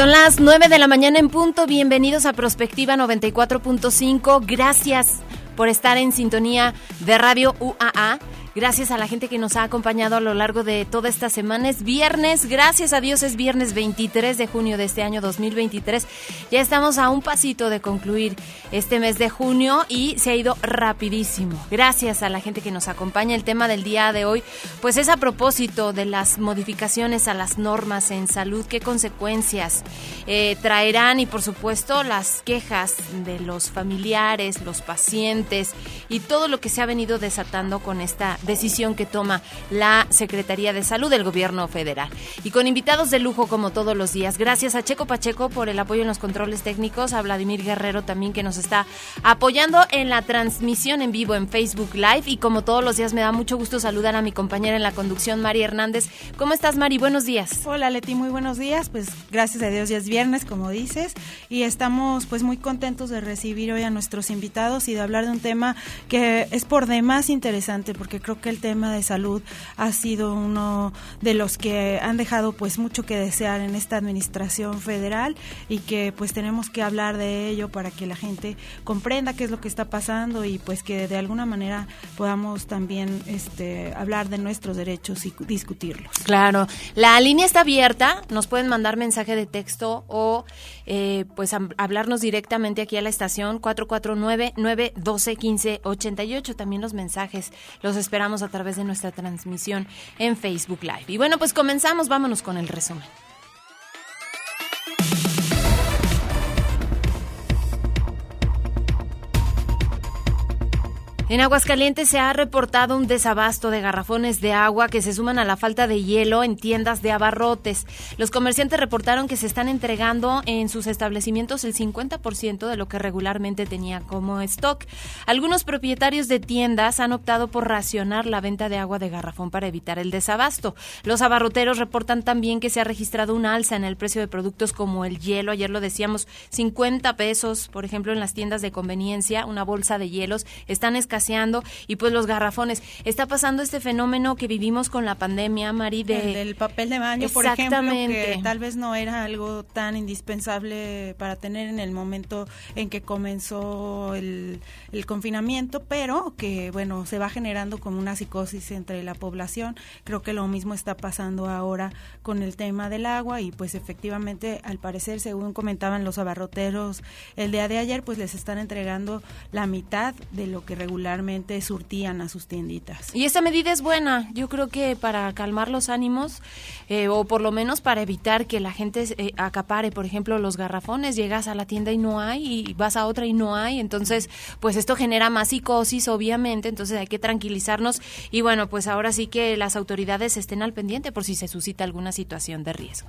Son las 9 de la mañana en punto. Bienvenidos a Prospectiva 94.5. Gracias por estar en sintonía de Radio UAA. Gracias a la gente que nos ha acompañado a lo largo de toda esta semana. Es viernes, gracias a Dios es viernes 23 de junio de este año 2023. Ya estamos a un pasito de concluir este mes de junio y se ha ido rapidísimo. Gracias a la gente que nos acompaña. El tema del día de hoy, pues es a propósito de las modificaciones a las normas en salud, qué consecuencias eh, traerán y por supuesto las quejas de los familiares, los pacientes y todo lo que se ha venido desatando con esta decisión que toma la Secretaría de Salud del Gobierno Federal. Y con invitados de lujo como todos los días. Gracias a Checo Pacheco por el apoyo en los controles técnicos, a Vladimir Guerrero también que nos está apoyando en la transmisión en vivo en Facebook Live y como todos los días me da mucho gusto saludar a mi compañera en la conducción, Mari Hernández. ¿Cómo estás, Mari? Buenos días. Hola, Leti, muy buenos días. Pues gracias a Dios ya es viernes, como dices, y estamos pues muy contentos de recibir hoy a nuestros invitados y de hablar de un tema que es por demás interesante porque creo creo que el tema de salud ha sido uno de los que han dejado pues mucho que desear en esta administración federal y que pues tenemos que hablar de ello para que la gente comprenda qué es lo que está pasando y pues que de alguna manera podamos también este hablar de nuestros derechos y discutirlos. Claro, la línea está abierta, nos pueden mandar mensaje de texto o eh, pues hablarnos directamente aquí a la estación 449 912 1588 también los mensajes los esperamos a través de nuestra transmisión en Facebook Live. Y bueno, pues comenzamos, vámonos con el resumen. En Aguascalientes se ha reportado un desabasto de garrafones de agua que se suman a la falta de hielo en tiendas de abarrotes. Los comerciantes reportaron que se están entregando en sus establecimientos el 50% de lo que regularmente tenía como stock. Algunos propietarios de tiendas han optado por racionar la venta de agua de garrafón para evitar el desabasto. Los abarroteros reportan también que se ha registrado una alza en el precio de productos como el hielo. Ayer lo decíamos, 50 pesos, por ejemplo, en las tiendas de conveniencia, una bolsa de hielos. Están escaseando y pues los garrafones. Está pasando este fenómeno que vivimos con la pandemia, Mari, de... del papel de baño, por ejemplo, que tal vez no era algo tan indispensable para tener en el momento en que comenzó el, el confinamiento, pero que, bueno, se va generando como una psicosis entre la población. Creo que lo mismo está pasando ahora con el tema del agua y pues efectivamente, al parecer, según comentaban los abarroteros el día de ayer, pues les están entregando la mitad de lo que surtían a sus tienditas. Y esta medida es buena, yo creo que para calmar los ánimos eh, o por lo menos para evitar que la gente eh, acapare, por ejemplo, los garrafones, llegas a la tienda y no hay y vas a otra y no hay, entonces pues esto genera más psicosis, obviamente, entonces hay que tranquilizarnos y bueno, pues ahora sí que las autoridades estén al pendiente por si se suscita alguna situación de riesgo.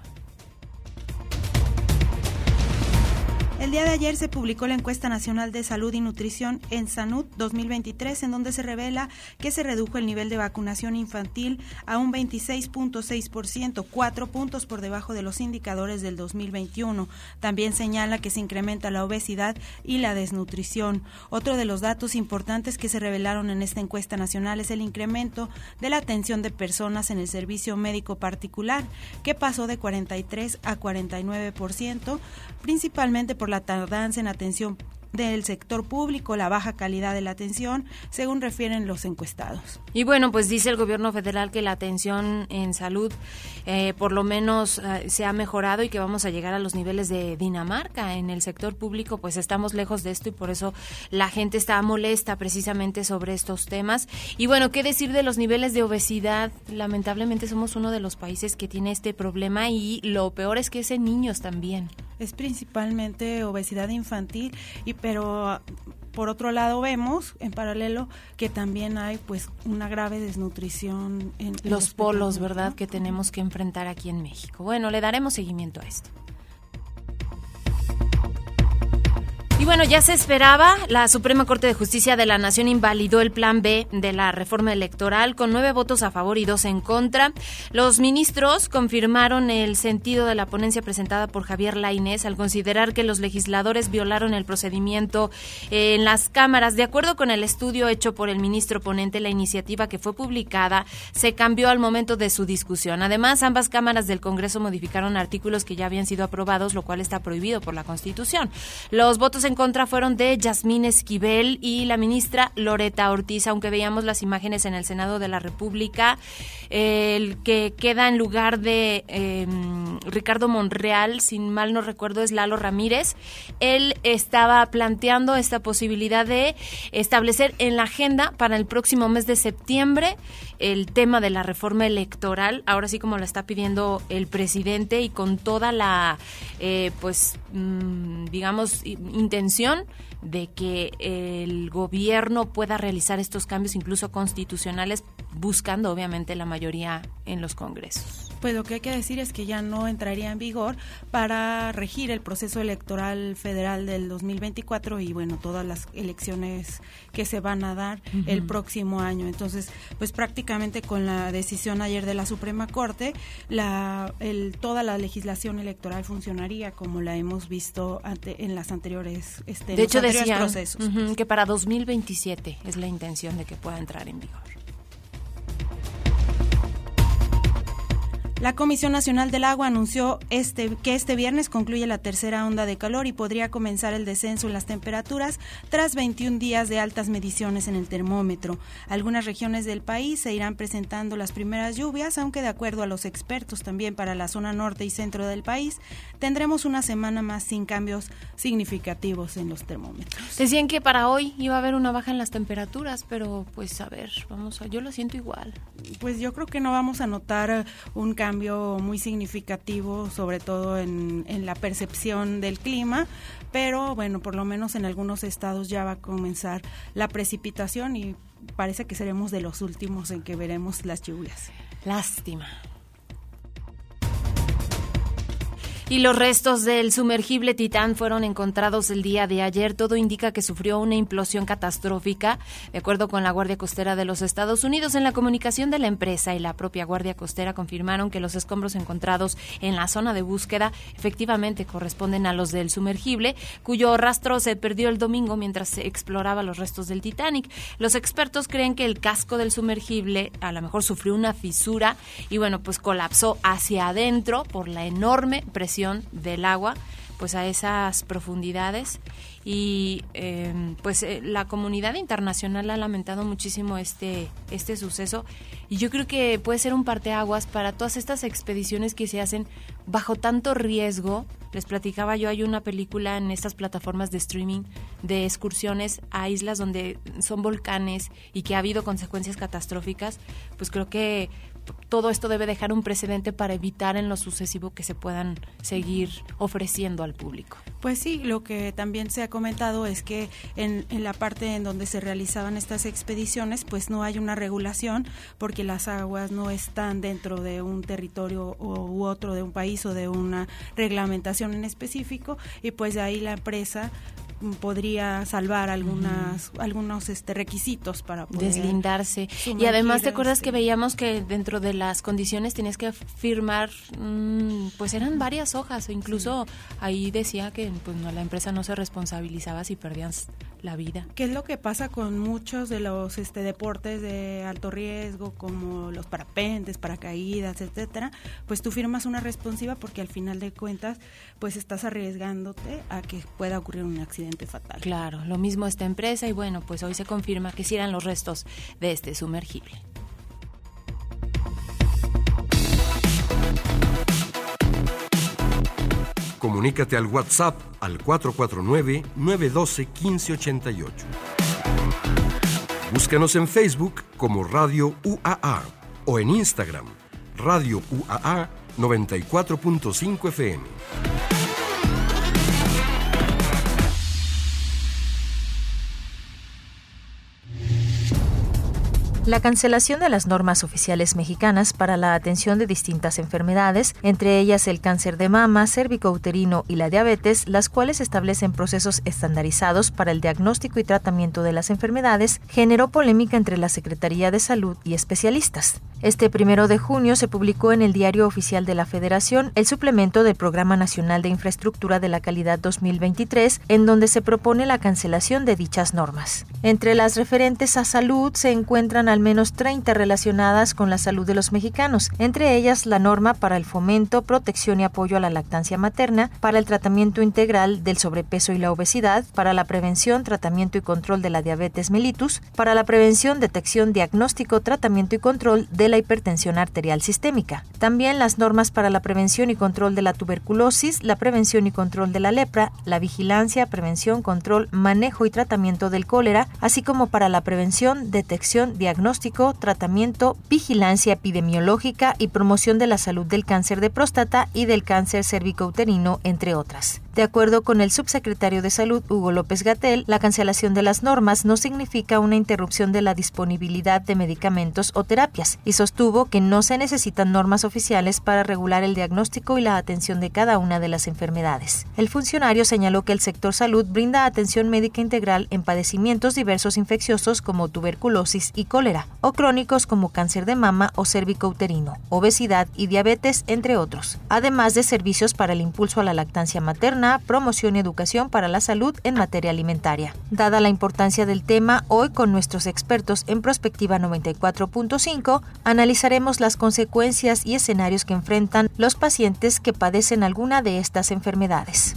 El día de ayer se publicó la encuesta nacional de salud y nutrición en Sanud 2023, en donde se revela que se redujo el nivel de vacunación infantil a un 26.6%, cuatro puntos por debajo de los indicadores del 2021. También señala que se incrementa la obesidad y la desnutrición. Otro de los datos importantes que se revelaron en esta encuesta nacional es el incremento de la atención de personas en el servicio médico particular, que pasó de 43 a 49%, principalmente por la tardanza en atención del sector público, la baja calidad de la atención, según refieren los encuestados. Y bueno, pues dice el gobierno federal que la atención en salud eh, por lo menos eh, se ha mejorado y que vamos a llegar a los niveles de Dinamarca. En el sector público pues estamos lejos de esto y por eso la gente está molesta precisamente sobre estos temas. Y bueno, ¿qué decir de los niveles de obesidad? Lamentablemente somos uno de los países que tiene este problema y lo peor es que es en niños también. Es principalmente obesidad infantil y pero por otro lado vemos en paralelo que también hay pues una grave desnutrición en, los, polos, ¿verdad? Que tenemos que enfrentar aquí en México. Bueno, le daremos seguimiento a esto. Y bueno, ya se esperaba, la Suprema Corte de Justicia de la Nación invalidó el plan B de la reforma electoral con nueve votos a favor y dos en contra. Los ministros confirmaron el sentido de la ponencia presentada por Javier Lainez al considerar que los legisladores violaron el procedimiento en las cámaras. De acuerdo con el estudio hecho por el ministro ponente, la iniciativa que fue publicada se cambió al momento de su discusión. Además, ambas cámaras del Congreso modificaron artículos que ya habían sido aprobados, lo cual está prohibido por la Constitución. Los votos en contra fueron de Yasmín Esquivel y la ministra Loreta Ortiz, aunque veíamos las imágenes en el Senado de la República, el que queda en lugar de em, Ricardo Monreal, sin mal no recuerdo, es Lalo Ramírez. Él estaba planteando esta posibilidad de establecer en la agenda para el próximo mes de septiembre el tema de la reforma electoral, ahora sí como lo está pidiendo el presidente y con toda la, eh, pues, mm, digamos, intención de que el gobierno pueda realizar estos cambios incluso constitucionales buscando obviamente la mayoría en los congresos. Pues lo que hay que decir es que ya no entraría en vigor para regir el proceso electoral federal del 2024 y bueno, todas las elecciones que se van a dar el próximo año. Entonces, pues prácticamente con la decisión ayer de la Suprema Corte, la, el, toda la legislación electoral funcionaría como la hemos visto ante, en las anteriores, este, de hecho, procesos. que para 2027 es la intención de que pueda entrar en vigor. La Comisión Nacional del Agua anunció este, que este viernes concluye la tercera onda de calor y podría comenzar el descenso en las temperaturas tras 21 días de altas mediciones en el termómetro. Algunas regiones del país se irán presentando las primeras lluvias, aunque de acuerdo a los expertos también para la zona norte y centro del país, tendremos una semana más sin cambios significativos en los termómetros. Decían que para hoy iba a haber una baja en las temperaturas, pero pues a ver, vamos a, yo lo siento igual. Pues yo creo que no vamos a notar un cambio cambio muy significativo, sobre todo en, en la percepción del clima, pero bueno, por lo menos en algunos estados ya va a comenzar la precipitación y parece que seremos de los últimos en que veremos las lluvias. Lástima. Y los restos del sumergible Titán fueron encontrados el día de ayer. Todo indica que sufrió una implosión catastrófica. De acuerdo con la Guardia Costera de los Estados Unidos, en la comunicación de la empresa y la propia Guardia Costera confirmaron que los escombros encontrados en la zona de búsqueda efectivamente corresponden a los del sumergible, cuyo rastro se perdió el domingo mientras se exploraba los restos del Titanic. Los expertos creen que el casco del sumergible a lo mejor sufrió una fisura y bueno, pues colapsó hacia adentro por la enorme presión del agua pues a esas profundidades. Y em, pues eh, la comunidad internacional ha lamentado muchísimo este este suceso. Y yo creo que puede ser un parteaguas para todas estas expediciones que se hacen bajo tanto riesgo. Les platicaba yo hay una película en estas plataformas de streaming de excursiones a islas donde son volcanes y que ha habido consecuencias catastróficas. Pues creo que todo esto debe dejar un precedente para evitar en lo sucesivo que se puedan seguir ofreciendo al público. Pues sí, lo que también se ha comentado es que en, la parte en donde se realizaban estas expediciones, pues no hay una regulación porque las aguas no están dentro de un territorio u otro de un país o de una reglamentación en específico y pues de ahí la empresa podría salvar algunas algunos este requisitos para poder deslindarse. Y además te acuerdas que este veíamos que dentro de las condiciones tenías que firmar mm, pues eran varias hojas o incluso ahí decía que pues no la empresa no se responsabilizaba si perdían la vida qué es lo que pasa con muchos de los este deportes de alto riesgo como los parapentes paracaídas etcétera pues tú firmas una responsiva porque al final de cuentas pues estás arriesgándote a que pueda ocurrir un accidente fatal. Claro, lo mismo esta empresa y bueno, pues hoy se confirma que sí eran los restos de este sumergible. Comunícate al WhatsApp al 449-912-1588. Búscanos en Facebook como Radio UAA o en Instagram, Radio UAA 94.5 FM. La cancelación de las normas oficiales mexicanas para la atención de distintas enfermedades, entre ellas el cáncer de mama, cérvico-uterino y la diabetes, las cuales establecen procesos estandarizados para el diagnóstico y tratamiento de las enfermedades, generó polémica entre la Secretaría de Salud y especialistas. Este primero de junio se publicó en el Diario Oficial de la Federación el suplemento del Programa Nacional de Infraestructura de la Calidad 2023, en donde se propone la cancelación de dichas normas. Entre las referentes a salud se encuentran al menos 30 relacionadas con la salud de los mexicanos, entre ellas la norma para el fomento, protección y apoyo a la lactancia materna, para el tratamiento integral del sobrepeso y la obesidad, para la prevención, tratamiento y control de la diabetes mellitus, para la prevención, detección, diagnóstico, tratamiento y control de la hipertensión arterial sistémica. También las normas para la prevención y control de la tuberculosis, la prevención y control de la lepra, la vigilancia, prevención, control, manejo y tratamiento del cólera, así como para la prevención, detección, diagnóstico, tratamiento, vigilancia epidemiológica y promoción de la salud del cáncer de próstata y del cáncer cervicouterino, entre otras. De acuerdo con el subsecretario de Salud, Hugo López Gatel, la cancelación de las normas no significa una interrupción de la disponibilidad de medicamentos o terapias y sostuvo que no se necesitan normas oficiales para regular el diagnóstico y la atención de cada una de las enfermedades. El funcionario señaló que el sector salud brinda atención médica integral en padecimientos diversos infecciosos como tuberculosis y cólera, o crónicos como cáncer de mama o cérvico-uterino, obesidad y diabetes, entre otros, además de servicios para el impulso a la lactancia materna promoción y educación para la salud en materia alimentaria. Dada la importancia del tema, hoy con nuestros expertos en Prospectiva 94.5 analizaremos las consecuencias y escenarios que enfrentan los pacientes que padecen alguna de estas enfermedades.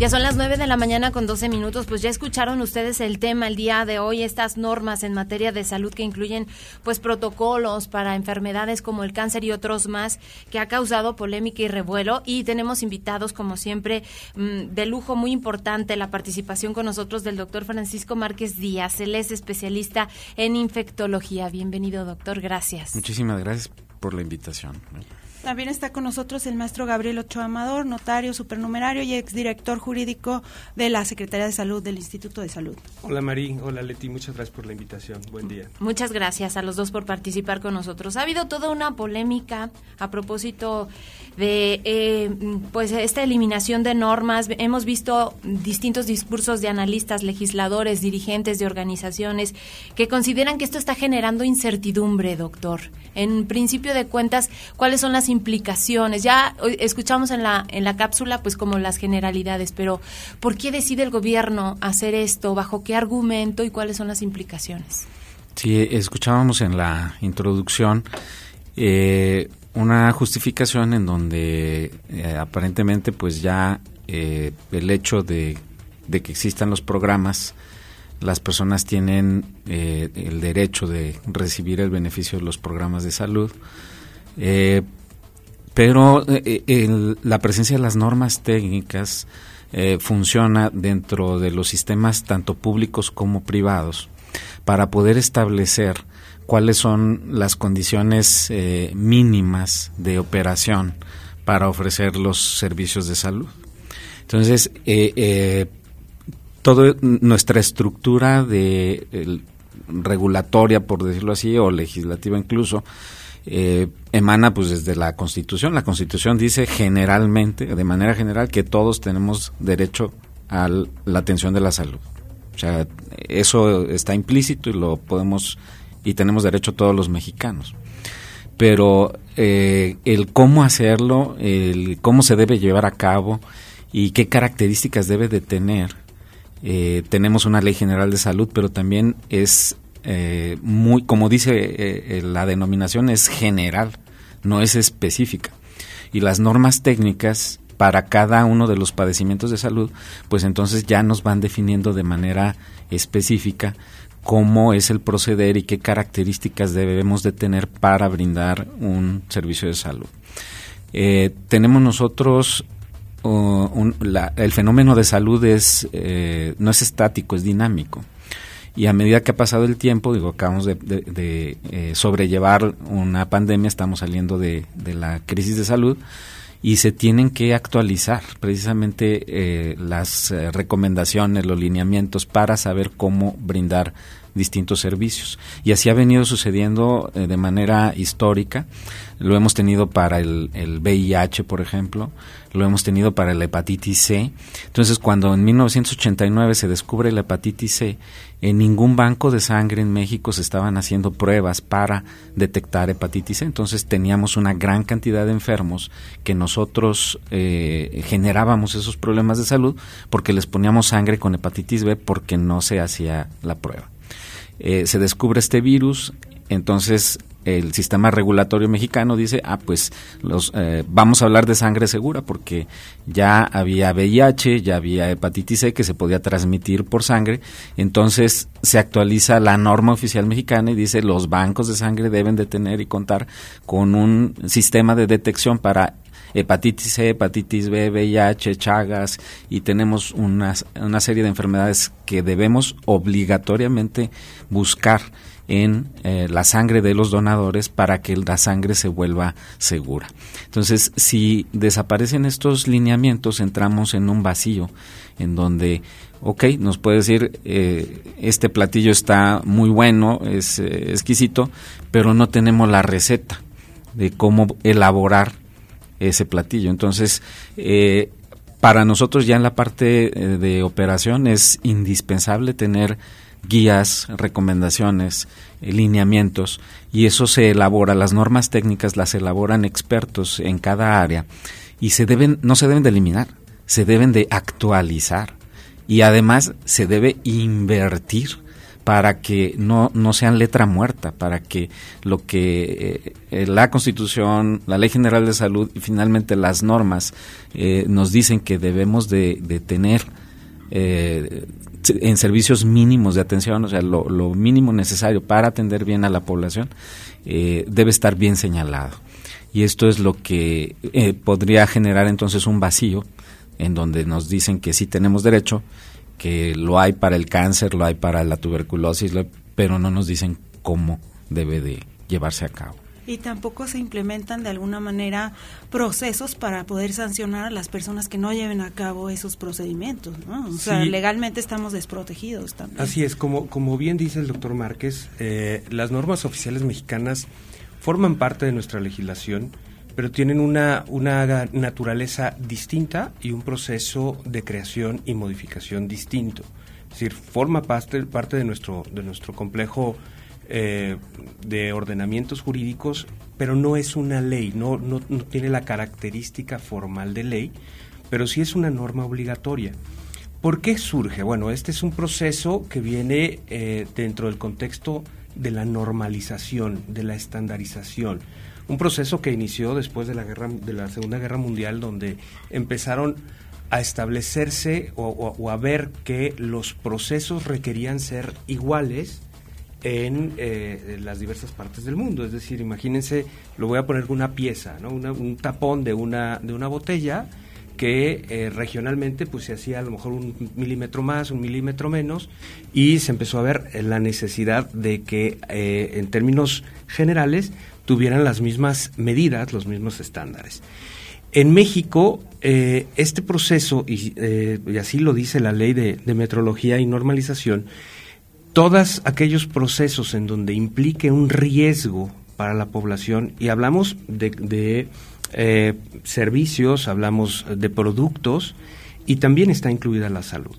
Ya son las 9 de la mañana con 12 minutos, pues ya escucharon ustedes el tema el día de hoy, estas normas en materia de salud que incluyen pues protocolos para enfermedades como el cáncer y otros más que ha causado polémica y revuelo y tenemos invitados como siempre mm, de lujo muy importante la participación con nosotros del doctor Francisco Márquez Díaz, él es especialista en infectología. Bienvenido doctor, gracias. Muchísimas gracias por la invitación. También está con nosotros el maestro Gabriel Ochoa Amador, notario supernumerario y exdirector jurídico de la Secretaría de Salud del Instituto de Salud. Hola Marí, hola Leti, muchas gracias por la invitación. Buen día. Muchas gracias a los dos por participar con nosotros. Ha habido toda una polémica a propósito de eh, pues esta eliminación de normas. Hemos visto distintos discursos de analistas, legisladores, dirigentes de organizaciones que consideran que esto está generando incertidumbre, doctor. En principio de cuentas, ¿cuáles son las implicaciones. Ya escuchamos en la, en la cápsula pues como las generalidades, pero ¿por qué decide el gobierno hacer esto? ¿Bajo qué argumento y cuáles son las implicaciones? Sí, escuchábamos en la introducción eh, una justificación en donde eh, aparentemente pues ya eh, el hecho de, que existan los programas, las personas tienen el derecho de recibir el beneficio de los programas de salud. Eh, pero eh, eh, la presencia de las normas técnicas eh, funciona dentro de los sistemas tanto públicos como privados para poder establecer cuáles son las condiciones mínimas de operación para ofrecer los servicios de salud. Entonces, toda nuestra estructura de regulatoria, por decirlo así, o legislativa incluso, eh, emana pues desde la Constitución. La Constitución dice generalmente, de manera general, que todos tenemos derecho a la atención de la salud. O sea, eso está implícito y lo podemos y tenemos derecho todos los mexicanos. Pero eh, el cómo hacerlo, el cómo se debe llevar a cabo y qué características debe de tener, eh, tenemos una ley general de salud, pero también es eh, muy, como dice la denominación, es general, no es específica. Y las normas técnicas para cada uno de los padecimientos de salud, pues entonces ya nos van definiendo de manera específica cómo es el proceder y qué características debemos de tener para brindar un servicio de salud. Eh, tenemos nosotros el fenómeno de salud es no es estático, es dinámico y a medida que ha pasado el tiempo, digo, acabamos de, de, eh, sobrellevar una pandemia, estamos saliendo de, de, la crisis de salud y se tienen que actualizar precisamente eh, las eh, recomendaciones, los lineamientos para saber cómo brindar distintos servicios. Y así ha venido sucediendo eh, de manera histórica. Lo hemos tenido para el, el, VIH, por ejemplo, lo hemos tenido para la hepatitis C. Entonces, cuando en 1989 se descubre la hepatitis C, en ningún banco de sangre en México se estaban haciendo pruebas para detectar hepatitis C. Entonces, teníamos una gran cantidad de enfermos que nosotros eh, generábamos esos problemas de salud porque les poníamos sangre con hepatitis B porque no se hacía la prueba. Eh, se descubre este virus, entonces el sistema regulatorio mexicano dice, ah, pues los, eh, vamos a hablar de sangre segura porque ya había VIH, ya había hepatitis C que se podía transmitir por sangre, entonces se actualiza la norma oficial mexicana y dice los bancos de sangre deben de tener y contar con un sistema de detección para hepatitis C, hepatitis B, VIH, Chagas y tenemos una, una serie de enfermedades que debemos obligatoriamente buscar en eh, la sangre de los donadores para que la sangre se vuelva segura. Entonces, si desaparecen estos lineamientos, entramos en un vacío en donde, ok, nos puede decir, eh, este platillo está muy bueno, es eh, exquisito, pero no tenemos la receta de cómo elaborar ese platillo. Entonces, para nosotros ya en la parte de operación es indispensable tener guías, recomendaciones, eh, lineamientos, y eso se elabora, las normas técnicas las elaboran expertos en cada área y se deben, no se deben de eliminar, se deben de actualizar y además se debe invertir para que no, no sean letra muerta, para que lo que eh, la Constitución, la Ley General de Salud y finalmente las normas eh, nos dicen que debemos de, tener eh, en servicios mínimos de atención, o sea, lo, mínimo necesario para atender bien a la población, eh, debe estar bien señalado. Y esto es lo que eh, podría generar entonces un vacío en donde nos dicen que sí tenemos derecho, que lo hay para el cáncer, lo hay para la tuberculosis, pero no nos dicen cómo debe de llevarse a cabo y tampoco se implementan de alguna manera procesos para poder sancionar a las personas que no lleven a cabo esos procedimientos, ¿no? O sea, legalmente estamos desprotegidos también. Así es, como, como bien dice el doctor Márquez, eh, las normas oficiales mexicanas forman parte de nuestra legislación, pero tienen una, una naturaleza distinta y un proceso de creación y modificación distinto. Es decir, forma parte, parte de, nuestro, de nuestro complejo eh, de ordenamientos jurídicos, pero no es una ley, no, no, tiene la característica formal de ley, pero sí es una norma obligatoria. ¿Por qué surge? Bueno, este es un proceso que viene eh, dentro del contexto de la normalización, de la estandarización. Un proceso que inició después de la, guerra, de la Segunda Guerra Mundial, donde empezaron a establecerse o a ver que los procesos requerían ser iguales eh, en las diversas partes del mundo. Es decir, imagínense, lo voy a poner con una pieza, ¿no? un tapón de una, de una botella que eh, regionalmente pues se hacía a lo mejor un milímetro más, un milímetro menos, y se empezó a ver la necesidad de que eh, en términos generales tuvieran las mismas medidas, los mismos estándares. En México, este proceso, y, así lo dice la ley de, de metrología y normalización, todos aquellos procesos en donde implique un riesgo para la población, y hablamos de, eh, servicios, hablamos de productos, y también está incluida la salud.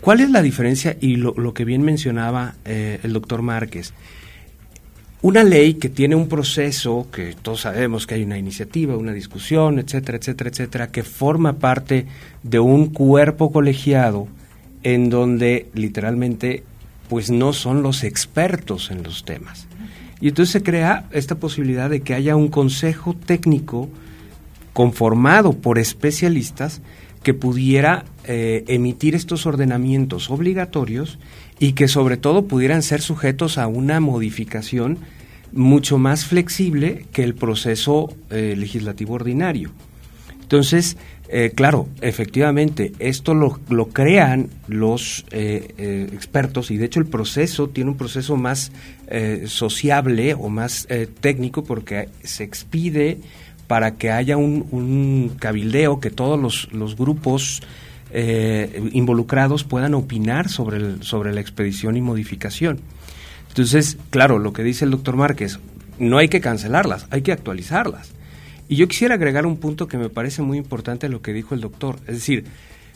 ¿Cuál es la diferencia? Y lo, que bien mencionaba eh, el doctor Márquez. Una ley que tiene un proceso, que todos sabemos que hay una iniciativa, una discusión, etcétera, etcétera, etcétera, que forma parte de un cuerpo colegiado en donde literalmente pues no son los expertos en los temas. Y entonces se crea esta posibilidad de que haya un consejo técnico conformado por especialistas que pudiera eh, emitir estos ordenamientos obligatorios y que sobre todo pudieran ser sujetos a una modificación mucho más flexible que el proceso eh, legislativo ordinario. Entonces, eh, claro, efectivamente, esto lo, lo crean los expertos y de hecho el proceso tiene un proceso más sociable o más técnico porque se expide para que haya un, cabildeo, que todos los, grupos eh, involucrados puedan opinar sobre, el, sobre la expedición y modificación. Entonces, claro, lo que dice el doctor Márquez, no hay que cancelarlas, hay que actualizarlas. Y yo quisiera agregar un punto que me parece muy importante a lo que dijo el doctor. Es decir,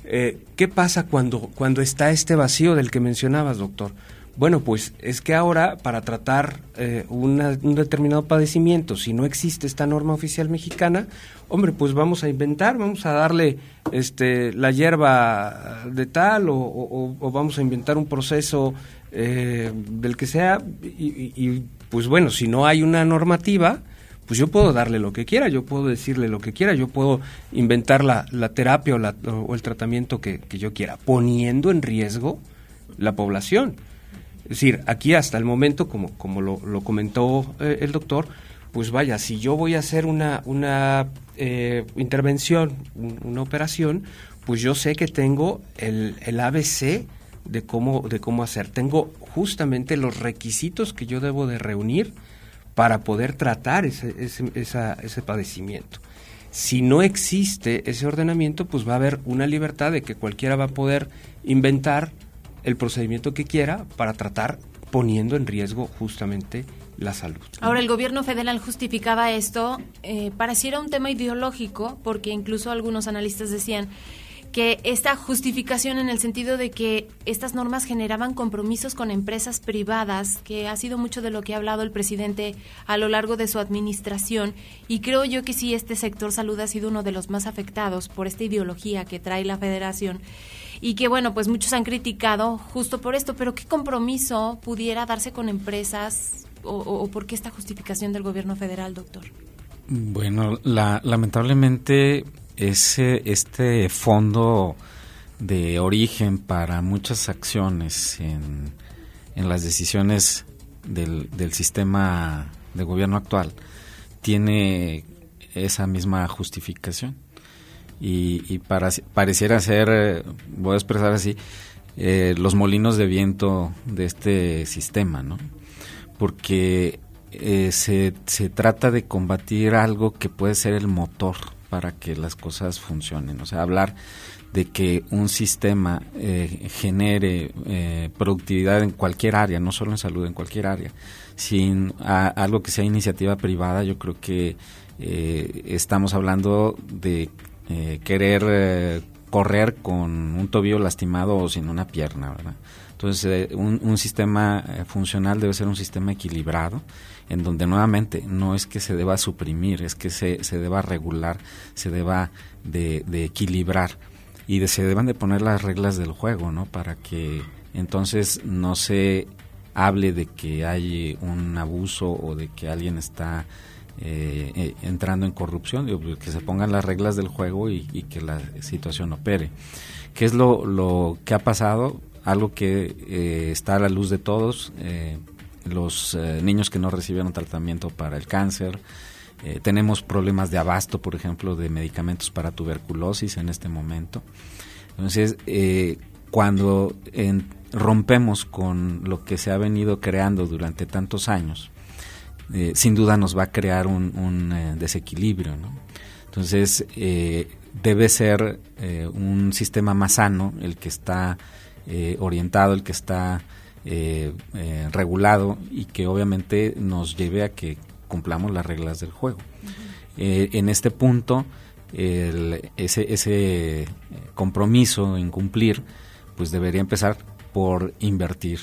eh, ¿qué pasa cuando, cuando está este vacío del que mencionabas, doctor? Bueno, pues es que ahora para tratar eh, un determinado padecimiento, si no existe esta norma oficial mexicana, hombre, pues vamos a inventar, vamos a darle este, la hierba de tal o, vamos a inventar un proceso eh, del que sea y, pues bueno, si no hay una normativa, pues yo puedo darle lo que quiera, yo puedo decirle lo que quiera, yo puedo inventar la, terapia o, el tratamiento que, yo quiera, poniendo en riesgo la población. Es decir, aquí hasta el momento, como, como lo, comentó eh, el doctor, pues vaya, si yo voy a hacer una, una eh, intervención, una operación, pues yo sé que tengo el, el ABC de cómo, de cómo hacer. Tengo justamente los requisitos que yo debo de reunir para poder tratar ese, ese, ese padecimiento. Si no existe ese ordenamiento, pues va a haber una libertad de que cualquiera va a poder inventar el procedimiento que quiera para tratar poniendo en riesgo justamente la salud. Ahora, el gobierno federal justificaba esto, eh, pareciera un tema ideológico, porque incluso algunos analistas decían que esta justificación en el sentido de que estas normas generaban compromisos con empresas privadas, que ha sido mucho de lo que ha hablado el presidente a lo largo de su administración, y creo yo que sí, este sector salud ha sido uno de los más afectados por esta ideología que trae la federación y que bueno, pues muchos han criticado justo por esto, pero ¿qué compromiso pudiera darse con empresas o, por qué esta justificación del gobierno federal, doctor? Bueno, la, lamentablemente ese, este fondo de origen para muchas acciones en, en las decisiones del, del sistema de gobierno actual tiene esa misma justificación y, para, pareciera ser, eh, voy a expresar así, eh, los molinos de viento de este sistema, ¿no? Porque eh, se, se trata de combatir algo que puede ser el motor para que las cosas funcionen. O sea, hablar de que un sistema genere productividad en cualquier área, no solo en salud, en cualquier área, sin algo que sea iniciativa privada, yo creo que estamos hablando de eh, querer eh, correr con un tobillo lastimado o sin una pierna, ¿verdad? Entonces, eh, un, sistema funcional debe ser un sistema equilibrado, en donde nuevamente no es que se deba suprimir, es que se, se deba regular, se deba de, equilibrar y de, se deban de poner las reglas del juego, ¿no? Para que entonces no se hable de que hay un abuso o de que alguien está eh, eh, entrando en corrupción, pues, que se pongan las reglas del juego y, que la situación opere. ¿Qué es lo, que ha pasado? Algo que eh, está a la luz de todos, los niños que no recibieron tratamiento para el cáncer, tenemos problemas de abasto, por ejemplo, de medicamentos para tuberculosis en este momento. Entonces, cuando rompemos con lo que se ha venido creando durante tantos años, eh, sin duda nos va a crear un, eh, desequilibrio. Entonces, eh, debe ser un sistema más sano el que está orientado, el que está regulado y que obviamente nos lleve a que cumplamos las reglas del juego. en este punto, ese, ese compromiso en cumplir, pues debería empezar por invertir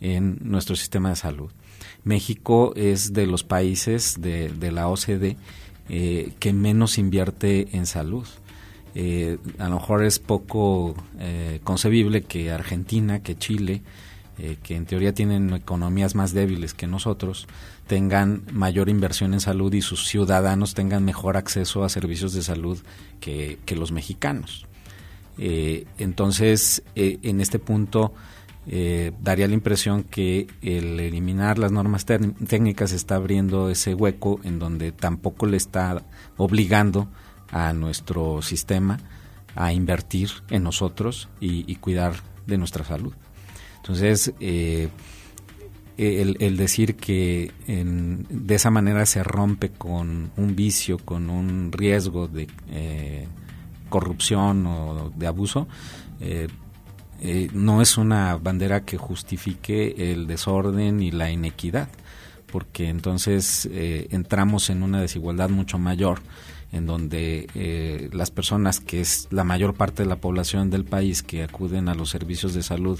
en nuestro sistema de salud. México es de los países de, la OCDE eh, que menos invierte en salud. Eh, a lo mejor es poco eh, concebible que Argentina, que Chile, que en teoría tienen economías más débiles que nosotros, tengan mayor inversión en salud y sus ciudadanos tengan mejor acceso a servicios de salud que, que los mexicanos. entonces, en este punto, eh, daría la impresión que el eliminar las normas técnicas está abriendo ese hueco en donde tampoco le está obligando a nuestro sistema a invertir en nosotros y, cuidar de nuestra salud. Entonces, eh, el, decir que de esa manera se rompe con un vicio, con un riesgo de eh, corrupción o de abuso, eh, eh, no es una bandera que justifique el desorden y la inequidad, porque entonces entramos en una desigualdad mucho mayor en donde las personas, que es la mayor parte de la población del país que acuden a los servicios de salud,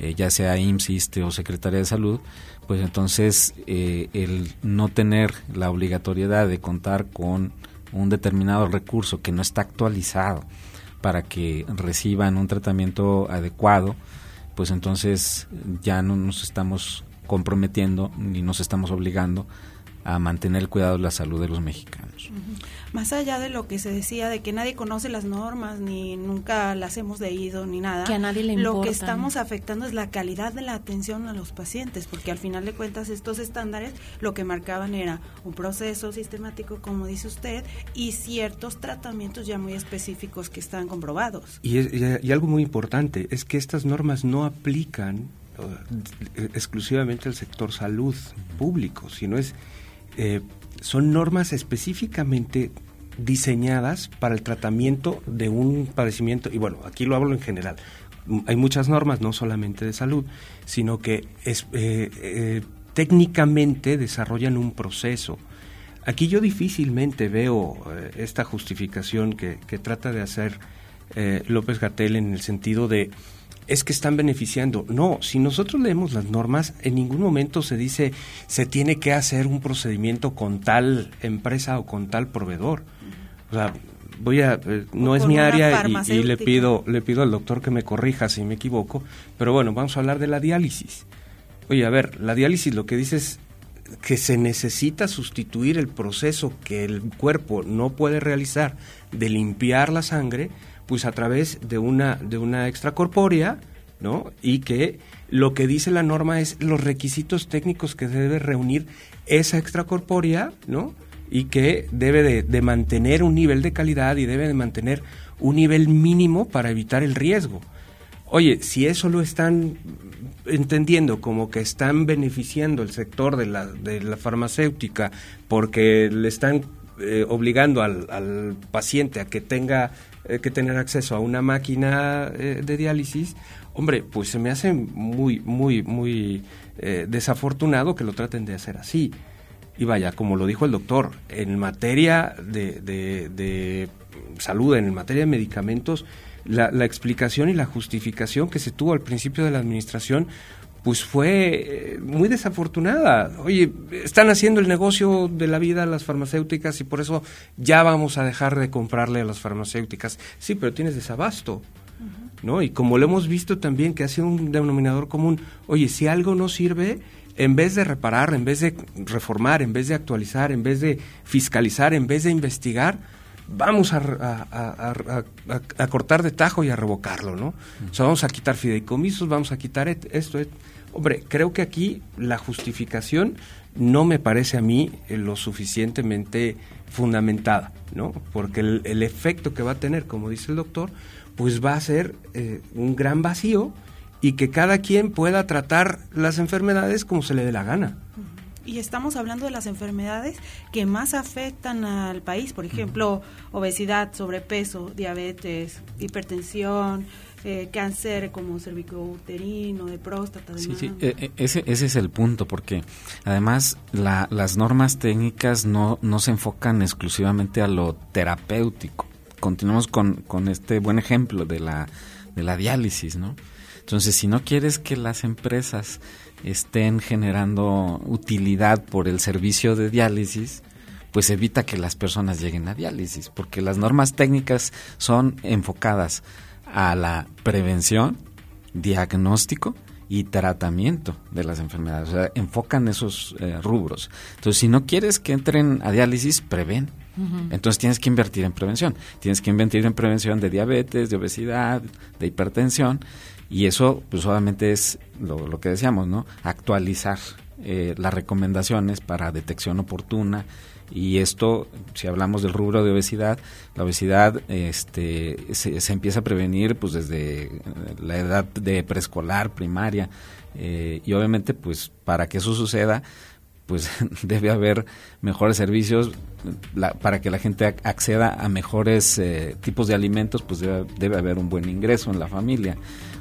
eh, ya sea IMSS, ISTE o Secretaría de Salud, pues entonces eh, el no tener la obligatoriedad de contar con un determinado recurso que no está actualizado para que reciban un tratamiento adecuado, pues entonces ya no nos estamos comprometiendo ni nos estamos obligando a mantener el cuidado de la salud de los mexicanos. Más allá de lo que se decía de que nadie conoce las normas ni nunca las hemos leído ni nada, que a nadie le lo que estamos afectando es la calidad de la atención a los pacientes, porque al final de cuentas estos estándares lo que marcaban era un proceso sistemático, como dice usted, y ciertos tratamientos ya muy específicos que están comprobados. Y, y algo muy importante es que estas normas no aplican eh, exclusivamente al sector salud público, sino es eh, son normas específicamente diseñadas para el tratamiento de un padecimiento, y bueno, aquí lo hablo en general. Hay muchas normas, no solamente de salud, sino que es, eh, eh, técnicamente desarrollan un proceso. Aquí yo difícilmente veo eh, esta justificación que, que, trata de hacer López Gatel en el sentido de es que están beneficiando. No, si nosotros leemos las normas, en ningún momento se dice se tiene que hacer un procedimiento con tal empresa o con tal proveedor. O sea, voy a eh, no es mi área y, le pido le pido al doctor que me corrija si me equivoco, pero bueno, vamos a hablar de la diálisis. Oye, a ver, la diálisis lo que dice es que se necesita sustituir el proceso que el cuerpo no puede realizar de limpiar la sangre pues a través de una, de una extracorpórea, ¿no? Y que lo que dice la norma es los requisitos técnicos que debe reunir esa extracorpórea, ¿no? Y que debe de, mantener un nivel de calidad y debe de mantener un nivel mínimo para evitar el riesgo. Oye, si eso lo están entendiendo como que están beneficiando el sector de la, de la farmacéutica porque le están eh, obligando al, al, paciente a que tenga eh, que tener acceso a una máquina eh, de diálisis, hombre, pues se me hace muy, muy, muy eh, desafortunado que lo traten de hacer así. Y vaya, como lo dijo el doctor, en materia de, de, salud, en materia de medicamentos, la, explicación y la justificación que se tuvo al principio de la administración pues fue eh, muy desafortunada. Oye, están haciendo el negocio de la vida las farmacéuticas y por eso ya vamos a dejar de comprarle a las farmacéuticas. Sí, pero tienes desabasto. ¿No? Y como lo hemos visto también que ha sido un denominador común, oye, si algo no sirve, en vez de reparar, en vez de reformar, en vez de actualizar, en vez de fiscalizar, en vez de investigar, vamos a, a, cortar de tajo y a revocarlo, ¿no? O sea, vamos a quitar fideicomisos, vamos a quitar esto, Hombre, creo que aquí la justificación no me parece a mí eh, lo suficientemente fundamentada, ¿no? Porque el, efecto que va a tener, como dice el doctor, pues va a ser eh, un gran vacío y que cada quien pueda tratar las enfermedades como se le dé la gana y estamos hablando de las enfermedades que más afectan al país, por ejemplo, obesidad, sobrepeso, diabetes, hipertensión, eh, cáncer como cervicouterino, de próstata. De sí, sí, e, e, ese, ese es el punto, porque además las normas técnicas no, no se enfocan exclusivamente a lo terapéutico. Continuamos con, con este buen ejemplo de la, de la diálisis, ¿no? Entonces, si no quieres que las empresas estén generando utilidad por el servicio de diálisis, pues evita que las personas lleguen a diálisis, porque las normas técnicas son enfocadas a la prevención, diagnóstico y tratamiento de las enfermedades, o sea, enfocan esos eh, rubros. Entonces, si no quieres que entren a diálisis, prevén. Entonces tienes que invertir en prevención. Tienes que invertir en prevención de diabetes, de obesidad, de hipertensión y eso, pues obviamente es lo, que decíamos, ¿no? Actualizar eh, las recomendaciones para detección oportuna. Y esto, si hablamos del rubro de obesidad, la obesidad este, se, empieza a prevenir pues desde la edad de preescolar, primaria, eh, y obviamente pues para que eso suceda, pues debe haber mejores servicios. Para que la gente acceda a mejores eh, tipos de alimentos, pues debe, debe, haber un buen ingreso en la familia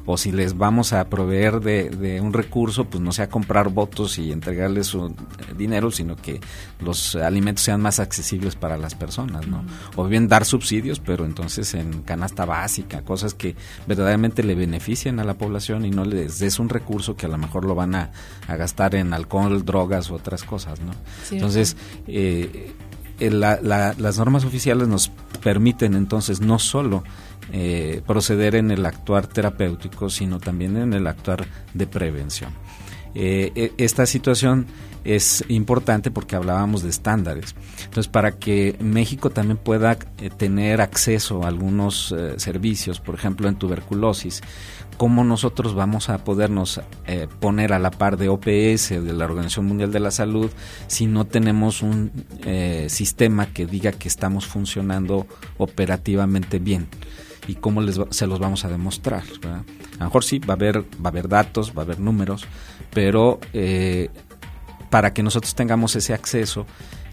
o si les vamos a proveer de, un recurso, pues no sea comprar votos y entregarles su dinero, sino que los alimentos sean más accesibles para las personas, ¿no? O bien dar subsidios, pero entonces en canasta básica, cosas que verdaderamente le beneficien a la población y no les des un recurso que a lo mejor lo van a, gastar en alcohol, drogas u otras cosas, ¿no? entonces, eh, las normas oficiales nos permiten entonces no solo eh, proceder en el actuar terapéutico, sino también en el actuar de prevención. Eh, e, esta situación es importante porque hablábamos de estándares. Entonces, para que México también pueda eh, tener acceso a algunos servicios, por ejemplo, en tuberculosis, ¿cómo nosotros vamos a podernos poner a la par de OPS, de la Organización Mundial de la Salud, si no tenemos un sistema que diga que estamos funcionando operativamente bien? Y cómo les se los vamos a demostrar. A lo mejor sí, va a haber, va a haber datos, va a haber números, pero eh, para que nosotros tengamos ese acceso,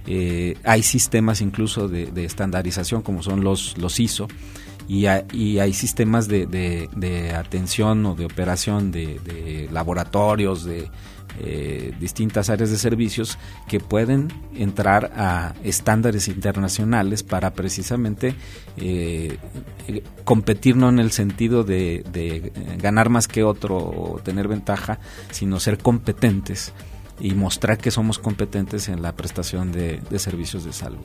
eh, hay sistemas incluso de, estandarización como son los, los ISO y hay, sistemas de, de, atención o de operación de laboratorios, de eh, distintas áreas de servicios que pueden entrar a estándares internacionales para precisamente eh, competir no en el sentido de, de ganar más que otro o tener ventaja, sino ser competentes y mostrar que somos competentes en la prestación de, servicios de salud.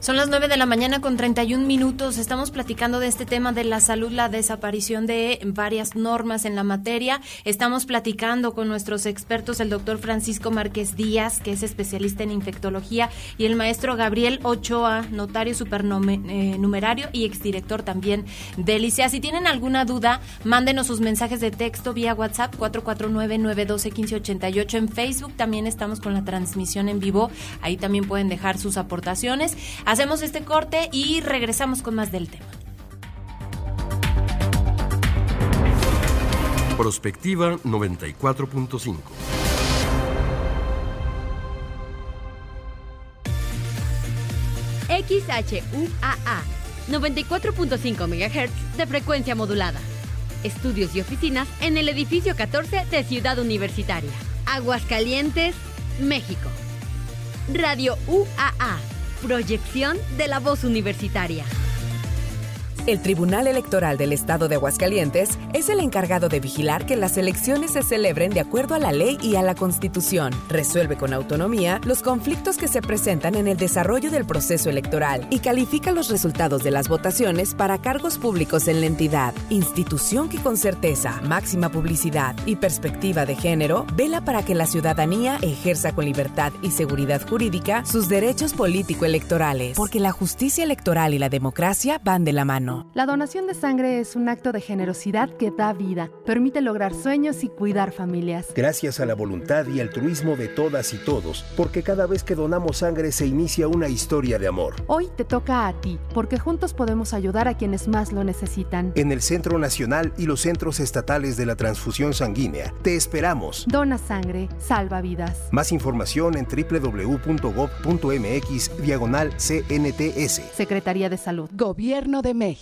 Son las 9 de la mañana con 31 minutos. Estamos platicando de este tema de la salud, la desaparición de varias normas en la materia. Estamos platicando con nuestros expertos, el doctor Francisco Márquez Díaz, que es especialista en infectología, y el maestro Gabriel Ochoa, notario supernumerario y exdirector también del ICEA. Si tienen alguna duda, mándenos sus mensajes de texto vía WhatsApp 449-912-1588 en Facebook. También también estamos con la transmisión en vivo. Ahí también pueden dejar sus aportaciones. Hacemos este corte y regresamos con más del tema. Prospectiva 94.5. XHUAA 94.5 MHz de frecuencia modulada. Estudios y oficinas en el edificio 14 de Ciudad Universitaria. Aguascalientes, México. Radio UAA, proyección de la voz universitaria. El Tribunal Electoral del Estado de Aguascalientes es el encargado de vigilar que las elecciones se celebren de acuerdo a la ley y a la Constitución. Resuelve con autonomía los conflictos que se presentan en el desarrollo del proceso electoral y califica los resultados de las votaciones para cargos públicos en la entidad. Institución que con certeza, máxima publicidad y perspectiva de género vela para que la ciudadanía ejerza con libertad y seguridad jurídica sus derechos político-electorales, porque la justicia electoral y la democracia van de la mano. La donación de sangre es un acto de generosidad que da vida, permite lograr sueños y cuidar familias. Gracias a la voluntad y altruismo de todas y todos, porque cada vez que donamos sangre se inicia una historia de amor. Hoy te toca a ti, porque juntos podemos ayudar a quienes más lo necesitan. En el Centro Nacional y los centros estatales de la transfusión sanguínea, te esperamos. Dona sangre, salva vidas. Más información en www.gov.mx diagonal CNTS. Secretaría de Salud. Gobierno de México.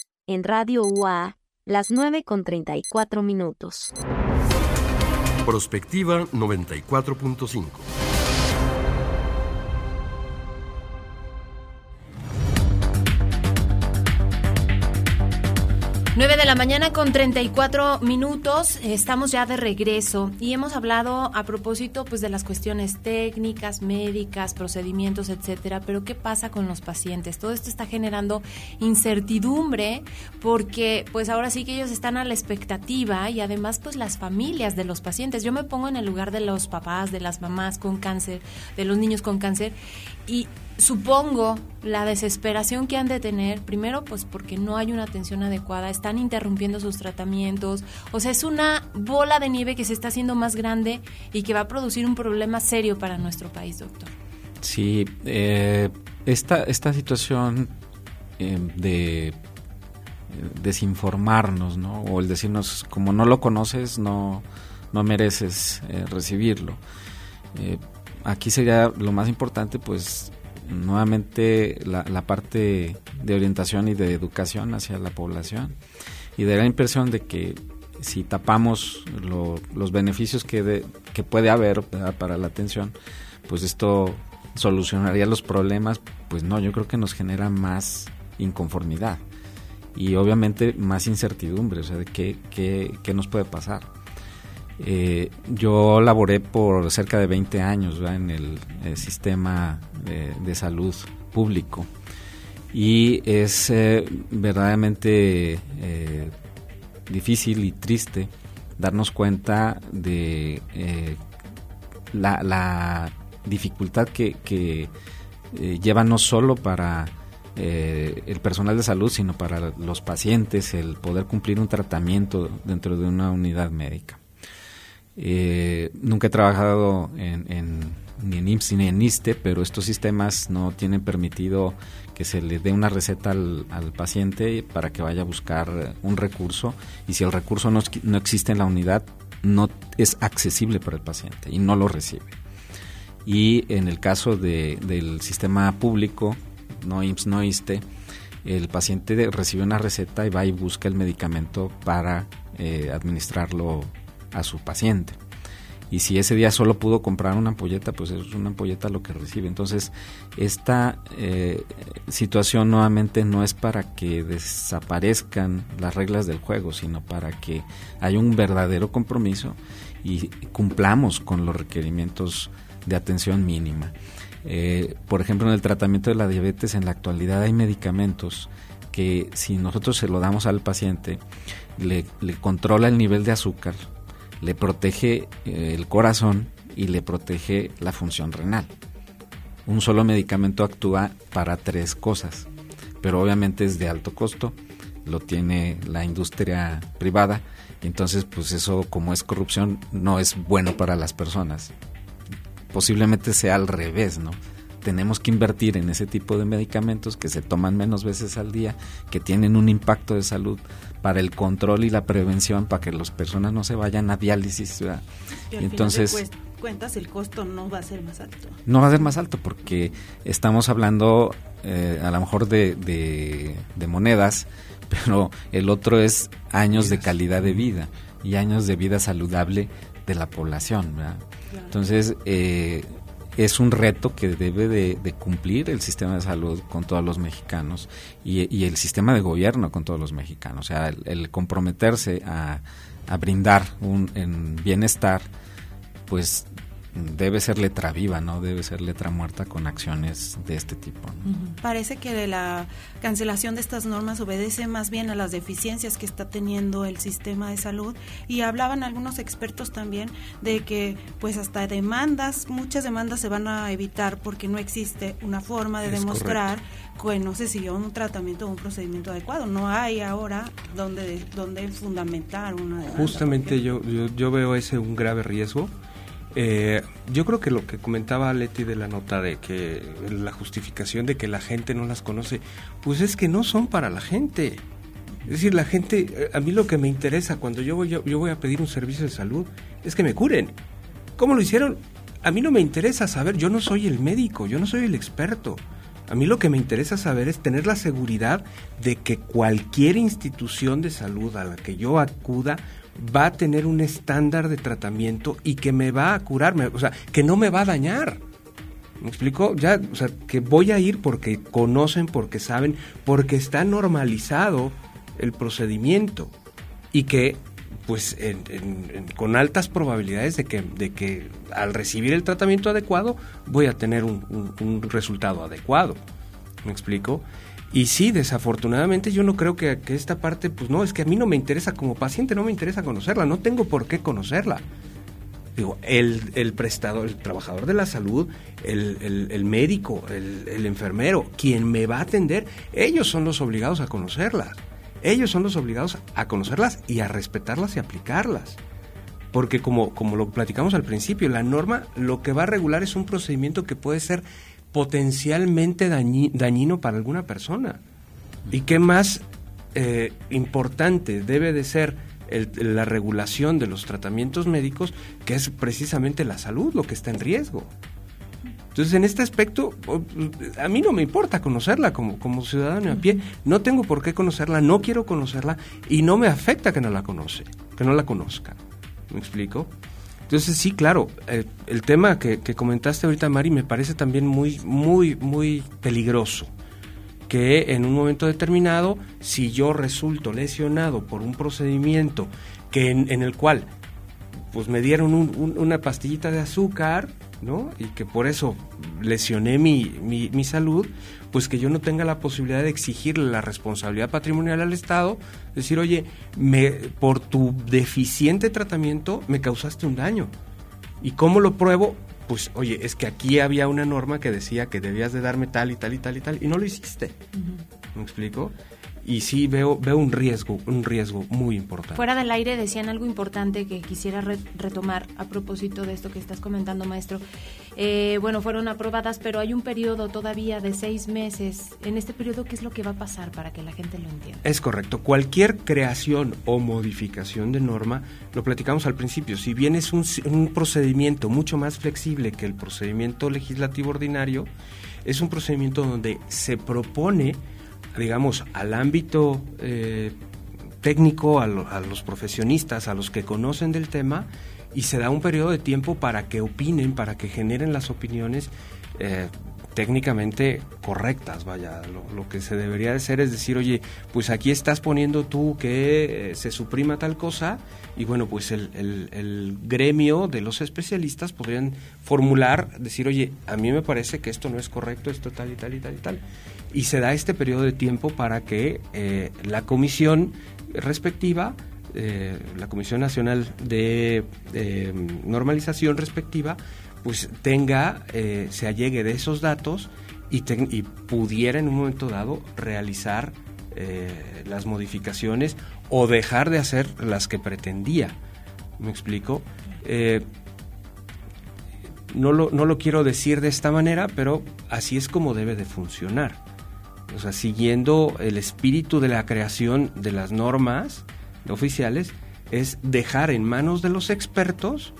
en Radio UA, las 9 con 34 minutos. Prospectiva 94.5. 9 de la mañana con 34 minutos, estamos ya de regreso y hemos hablado a propósito pues de las cuestiones técnicas, médicas, procedimientos, etcétera, pero ¿qué pasa con los pacientes? Todo esto está generando incertidumbre porque pues ahora sí que ellos están a la expectativa y además pues las familias de los pacientes. Yo me pongo en el lugar de los papás, de las mamás con cáncer, de los niños con cáncer y supongo la desesperación que han de tener, primero pues porque no hay una atención adecuada, están interrumpiendo sus tratamientos, o sea, es una bola de nieve que se está haciendo más grande y que va a producir un problema serio para nuestro país, doctor. Sí, eh, esta, esta situación eh, de desinformarnos, ¿no? O el decirnos, como no lo conoces, no, no mereces eh, recibirlo. aquí sería lo más importante, pues, nuevamente la, parte de orientación y de educación hacia la población y de la impresión de que si tapamos los beneficios que, que puede haber para la atención, pues esto solucionaría los problemas, pues no, yo creo que nos genera más inconformidad y obviamente más incertidumbre, o sea, de qué, qué, qué nos puede pasar. Eh, yo laboré por cerca de 20 años en el, sistema de, salud público y es eh, verdaderamente eh, difícil y triste darnos cuenta de la, dificultad que lleva no solo para el personal de salud, sino para los pacientes el poder cumplir un tratamiento dentro de una unidad médica. Eh, nunca he trabajado en, ni en IMSS ni en ISTE, pero estos sistemas no tienen permitido que se le dé una receta al, paciente para que vaya a buscar un recurso y si el recurso no, no existe en la unidad, no es accesible para el paciente y no lo recibe. Y en el caso de, del sistema público, no IMSS, no ISTE, el paciente recibe una receta y va y busca el medicamento para eh, administrarlo a su paciente. Y si ese día solo pudo comprar una ampolleta, pues es una ampolleta lo que recibe. Entonces, esta eh, situación nuevamente no es para que desaparezcan las reglas del juego, sino para que haya un verdadero compromiso y cumplamos con los requerimientos de atención mínima. Eh, por ejemplo, en el tratamiento de la diabetes en la actualidad hay medicamentos que si nosotros se lo damos al paciente, le, le controla el nivel de azúcar, le protege eh, el corazón y le protege la función renal. Un solo medicamento actúa para tres cosas, pero obviamente es de alto costo, lo tiene la industria privada, y entonces pues eso como es corrupción no es bueno para las personas. Posiblemente sea al revés, ¿no? tenemos que invertir en ese tipo de medicamentos que se toman menos veces al día, que tienen un impacto de salud para el control y la prevención, para que las personas no se vayan a diálisis. Y Entonces, cuentas, el costo no va a ser más alto. No va a ser más alto porque estamos hablando eh, a lo mejor de, de, monedas, pero el otro es años de calidad de vida y años de vida saludable de la población. Entonces, eh, es un reto que debe de, cumplir el sistema de salud con todos los mexicanos y, el sistema de gobierno con todos los mexicanos. O sea, el, comprometerse a, brindar un bienestar, pues debe ser letra viva, no debe ser letra muerta con acciones de este tipo. Parece que la cancelación de estas normas obedece más bien a las deficiencias que está teniendo el sistema de salud y hablaban algunos expertos también de que pues hasta demandas, muchas demandas se van a evitar porque no existe una forma de demostrar que no se siguió un tratamiento o un procedimiento adecuado. No hay ahora donde, donde fundamentar una demanda. Justamente yo, yo, yo veo ese un grave riesgo eh, yo creo que lo que comentaba Leti de la nota de que la justificación de que la gente no las conoce, pues es que no son para la gente. Es decir, la gente, eh, a mí lo que me interesa cuando yo voy, yo, voy a pedir un servicio de salud es que me curen. ¿Cómo lo hicieron? A mí no me interesa saber, yo no soy el médico, yo no soy el experto. A mí lo que me interesa saber es tener la seguridad de que cualquier institución de salud a la que yo acuda va a tener un estándar de tratamiento y que me va a curar, o sea, que no me va a dañar. ¿Me explico? Ya, o sea, que voy a ir porque conocen, porque saben, porque está normalizado el procedimiento y que pues con altas probabilidades de que, de que al recibir el tratamiento adecuado voy a tener un, resultado adecuado. ¿Me explico? Y sí, desafortunadamente yo no creo que, esta parte, pues no, es que a mí no me interesa como paciente, no me interesa conocerla, no tengo por qué conocerla. Digo, el, el prestador, el trabajador de la salud, el, el, médico, el, enfermero, quien me va a atender, ellos son los obligados a conocerlas. Ellos son los obligados a conocerlas y a respetarlas y aplicarlas. Porque como, como lo platicamos al principio, la norma lo que va a regular es un procedimiento que puede ser potencialmente dañino para alguna persona. ¿Y qué más eh, importante debe de ser la regulación de los tratamientos médicos, que es precisamente la salud lo que está en riesgo? Entonces, en este aspecto, a mí no me importa conocerla como, como ciudadano a pie, no tengo por qué conocerla, no quiero conocerla y no me afecta que no la conoce, que no la conozca. ¿Me explico? Entonces, sí, claro, eh, el tema que, comentaste ahorita, Mari, me parece también muy, muy, muy peligroso. Que en un momento determinado, si yo resulto lesionado por un procedimiento que en, el cual pues me dieron una pastillita de azúcar, ¿no? Y que por eso lesioné mi, mi, salud, pues que yo no tenga la posibilidad de exigirle la responsabilidad patrimonial al Estado, decir, oye, me, por tu deficiente tratamiento me causaste un daño. ¿Y cómo lo pruebo? Pues, oye, es que aquí había una norma que decía que debías de darme tal y tal y tal y tal, y no lo hiciste. ¿Me explico? Y sí veo veo un riesgo un riesgo muy importante. Fuera del aire decían algo importante que quisiera retomar a propósito de esto que estás comentando maestro. Eh, bueno fueron aprobadas pero hay un periodo todavía de seis meses. En este periodo qué es lo que va a pasar para que la gente lo entienda es correcto. Cualquier creación o modificación de norma lo platicamos al principio si bien es un, un procedimiento mucho más flexible que el procedimiento legislativo ordinario es un procedimiento donde se propone digamos, al ámbito eh, técnico, a, los profesionistas, a los que conocen del tema, y se da un periodo de tiempo para que opinen, para que generen las opiniones eh, técnicamente correctas, vaya, lo, que se debería de hacer es decir, oye, pues aquí estás poniendo tú que eh, se suprima tal cosa, y bueno, pues el, el, gremio de los especialistas podrían formular, decir, oye, a mí me parece que esto no es correcto, esto tal y tal y tal y tal y se da este periodo de tiempo para que eh, la comisión respectiva, eh, la Comisión Nacional de Normalización respectiva, pues tenga, eh, se allegue de esos datos y, y, pudiera en un momento dado realizar las modificaciones o dejar de hacer las que pretendía. ¿Me explico? no, lo, no lo quiero decir de esta manera, pero así es como debe de funcionar o sea, siguiendo el espíritu de la creación de las normas oficiales, es dejar en manos de los expertos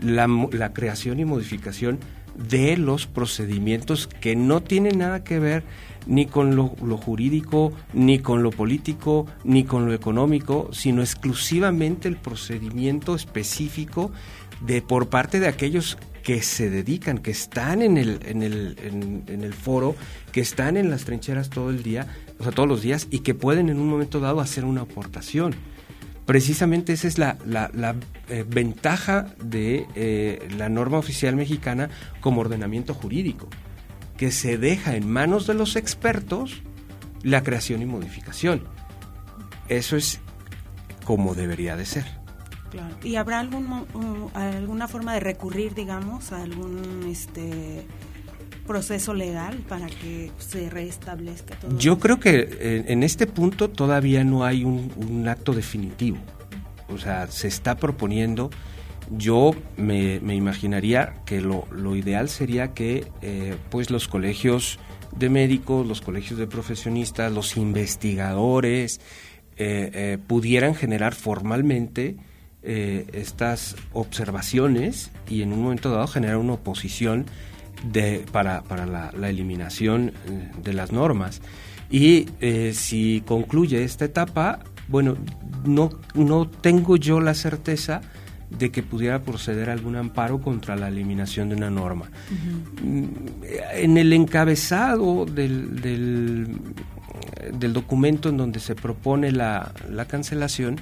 la, creación y modificación de los procedimientos que no tienen nada que ver ni con lo, jurídico, ni con lo político, ni con lo económico, sino exclusivamente el procedimiento específico de por parte de aquellos que se dedican, que están en el, en el, en, el foro, que están en las trincheras todo el día, o sea, todos los días, y que pueden en un momento dado hacer una aportación. Precisamente esa es la, la, eh, ventaja de eh, la norma oficial mexicana como ordenamiento jurídico, que se deja en manos de los expertos la creación y modificación. Eso es como debería de ser. ¿Y habrá algún, alguna forma de recurrir, digamos, a algún este proceso legal para que se reestablezca todo? Yo creo que eh, en este punto todavía no hay un, acto definitivo. O sea, se está proponiendo. Yo me, imaginaría que lo, ideal sería que eh, pues los colegios de médicos, los colegios de profesionistas, los investigadores eh, pudieran generar formalmente eh, estas observaciones y en un momento dado generar una oposición de, para, para la, eliminación eh, de las normas. Y eh, si concluye esta etapa, bueno, no, no tengo yo la certeza de que pudiera proceder algún amparo contra la eliminación de una norma. En el encabezado del, del del documento en donde se propone la, la cancelación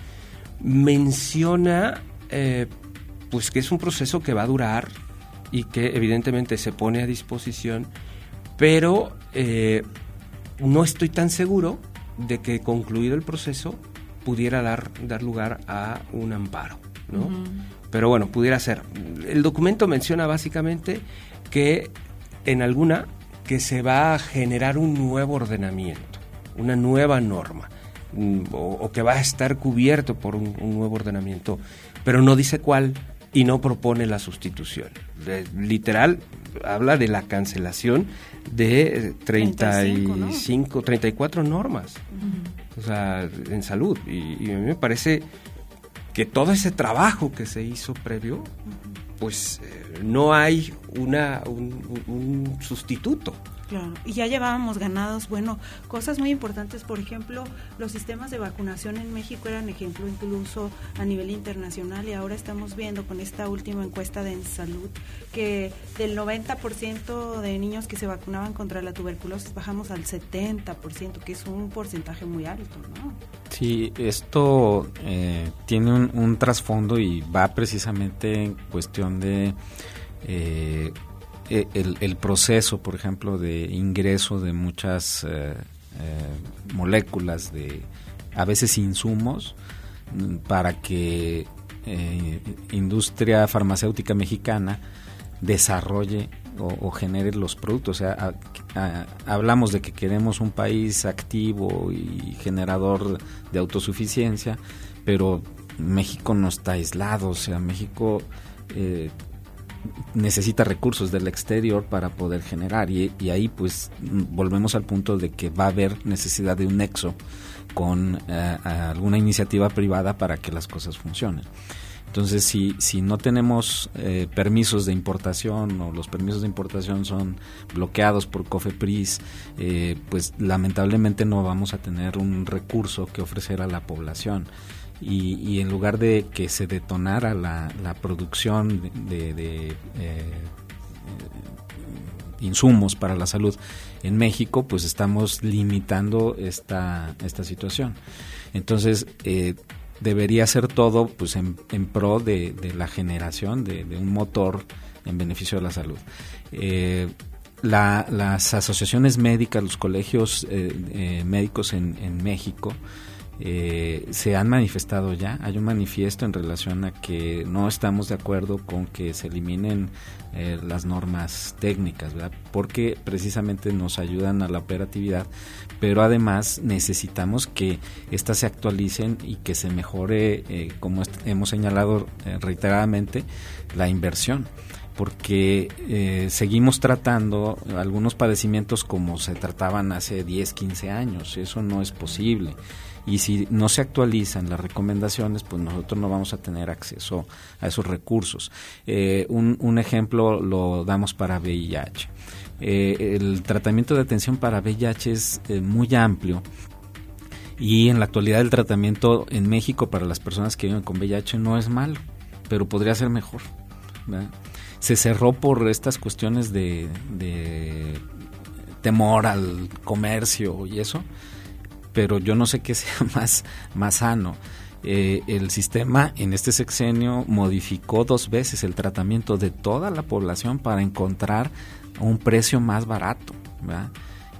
menciona eh, pues que es un proceso que va a durar y que evidentemente se pone a disposición, pero eh, no estoy tan seguro de que concluido el proceso pudiera dar, dar lugar a un amparo, ¿no? Pero bueno, pudiera ser. El documento menciona básicamente que en alguna que se va a generar un nuevo ordenamiento, una nueva norma, mm, o, que va a estar cubierto por un, nuevo ordenamiento, pero no dice cuál y no propone la sustitución. literal, habla de la cancelación de 35, 34 normas, o sea, en salud. Y, a mí me parece que todo ese trabajo que se hizo previo, pues eh, no hay una, un sustituto. Claro, y ya llevábamos ganados, bueno, cosas muy importantes, por ejemplo, los sistemas de vacunación en México eran ejemplo incluso a nivel internacional y ahora estamos viendo con esta última encuesta de salud que del 90% de niños que se vacunaban contra la tuberculosis bajamos al 70%, que es un porcentaje muy alto, ¿no? Sí, esto eh, tiene un, trasfondo y va precisamente en cuestión de... Eh, eh, el, proceso, por ejemplo, de ingreso de muchas eh, eh, moléculas, de a veces insumos, mm, para que industria farmacéutica mexicana desarrolle o, genere los productos. O sea, hablamos de que queremos un país activo y generador de autosuficiencia, pero México no está aislado. O sea, México necesita recursos del exterior para poder generar y, ahí pues volvemos al punto de que va a haber necesidad de un nexo con eh, alguna iniciativa privada para que las cosas funcionen. Entonces, si, si no tenemos eh, permisos de importación o los permisos de importación son bloqueados por COFEPRIS, eh, pues lamentablemente no vamos a tener un recurso que ofrecer a la población y, en lugar de que se detonara la, producción de, eh, eh, insumos para la salud en México, pues estamos limitando esta, esta situación. Entonces, eh, debería ser todo pues en, pro de, la generación de, un motor en beneficio de la salud. las asociaciones médicas, los colegios médicos en México, eh, se han manifestado ya. Hay un manifiesto en relación a que no estamos de acuerdo con que se eliminen eh, las normas técnicas, ¿verdad? porque precisamente nos ayudan a la operatividad, pero además necesitamos que éstas se actualicen y que se mejore, eh, como hemos señalado reiteradamente, la inversión porque seguimos tratando algunos padecimientos como se trataban hace 10, 15 años. Eso no es posible y si no se actualizan las recomendaciones, pues nosotros no vamos a tener acceso a esos recursos. Eh, un, ejemplo lo damos para VIH. Eh, el tratamiento de atención para VIH es eh, muy amplio y en la actualidad el tratamiento en México para las personas que viven con VIH no es malo, pero podría ser mejor. Se cerró por estas cuestiones de, de temor al comercio y eso, pero yo no sé qué sea más, más sano. Eh, el sistema en este sexenio modificó dos veces el tratamiento de toda la población para encontrar un precio más barato.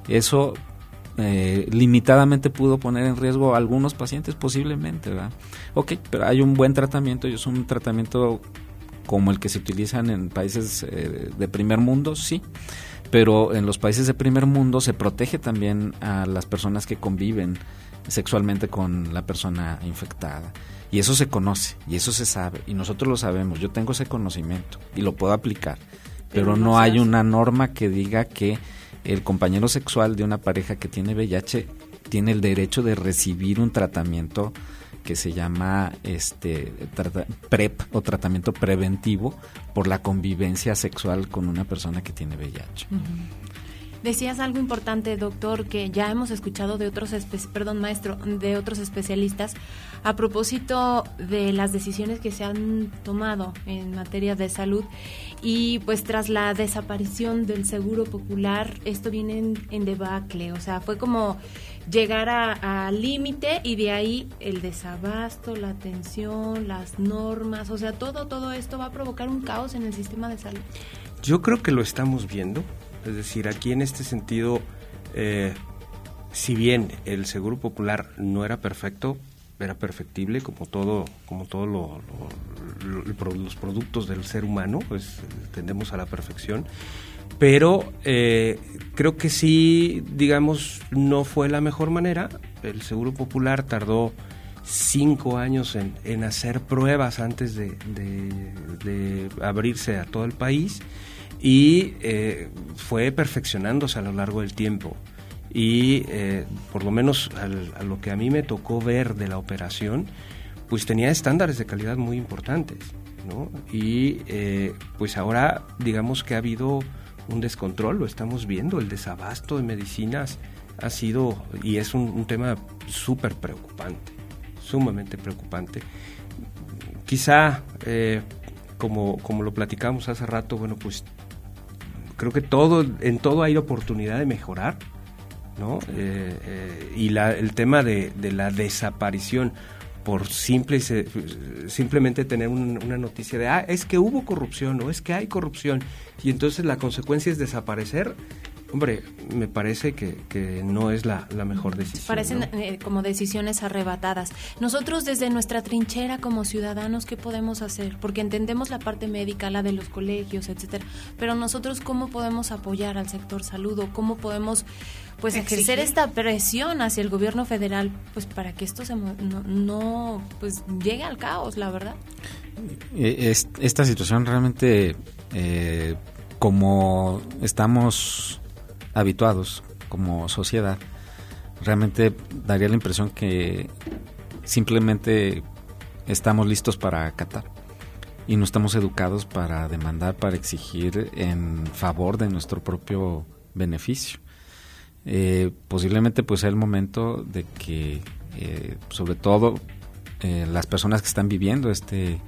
Eso eh, limitadamente pudo poner en riesgo a algunos pacientes posiblemente. ¿verdad? Ok, pero hay un buen tratamiento y es un tratamiento como el que se utilizan en países eh, de primer mundo, sí pero en los países de primer mundo se protege también a las personas que conviven sexualmente con la persona infectada. Y eso se conoce, y eso se sabe, y nosotros lo sabemos. Yo tengo ese conocimiento y lo puedo aplicar, pero, no, hay una norma que diga que el compañero sexual de una pareja que tiene VIH tiene el derecho de recibir un tratamiento que se llama este PrEP o tratamiento preventivo por la convivencia sexual con una persona que tiene VIH. Decías algo importante, doctor, que ya hemos escuchado de otros, perdón, maestro, de otros especialistas a propósito de las decisiones que se han tomado en materia de salud y pues tras la desaparición del seguro popular, esto viene en, en debacle, o sea, fue como llegar al límite y de ahí el desabasto, la atención, las normas, o sea, todo, todo esto va a provocar un caos en el sistema de salud. Yo creo que lo estamos viendo, es decir, aquí en este sentido, eh, si bien el Seguro Popular no era perfecto, era perfectible como todo como los productos del ser humano pues tendemos a la perfección. Pero eh, creo que sí digamos no fue la mejor manera. El seguro popular tardó cinco años en, hacer pruebas antes de, abrirse a todo el país y eh, fue perfeccionándose a lo largo del tiempo y eh, por lo menos a lo que a mí me tocó ver de la operación, pues tenía estándares de calidad muy importantes, ¿no? Y eh, pues ahora digamos que ha habido un descontrol, lo estamos viendo, el desabasto de medicinas ha sido y es un, tema súper preocupante, sumamente preocupante. Quizá, eh, como, como lo platicamos hace rato, bueno, pues creo que todo, en todo hay oportunidad de mejorar, ¿no? Eh, eh, y la, el tema de, la desaparición por simple simplemente tener una noticia de, ah, es que hubo corrupción o es que hay corrupción y entonces la consecuencia es desaparecer, Hombre, me parece que, que no es la, la, mejor decisión. Parecen eh, como decisiones arrebatadas. Nosotros desde nuestra trinchera como ciudadanos, ¿qué podemos hacer? Porque entendemos la parte médica, la de los colegios, etcétera. Pero nosotros, ¿cómo podemos apoyar al sector salud o cómo podemos pues ejercer esta presión hacia el gobierno federal pues para que esto se no, no pues llegue al caos, la verdad? Eh, esta situación realmente eh, como estamos habituados como sociedad, realmente daría la impresión que simplemente estamos listos para acatar y no estamos educados para demandar, para exigir en favor de nuestro propio beneficio. Eh, posiblemente pues sea el momento de que eh, sobre todo eh, las personas que están viviendo este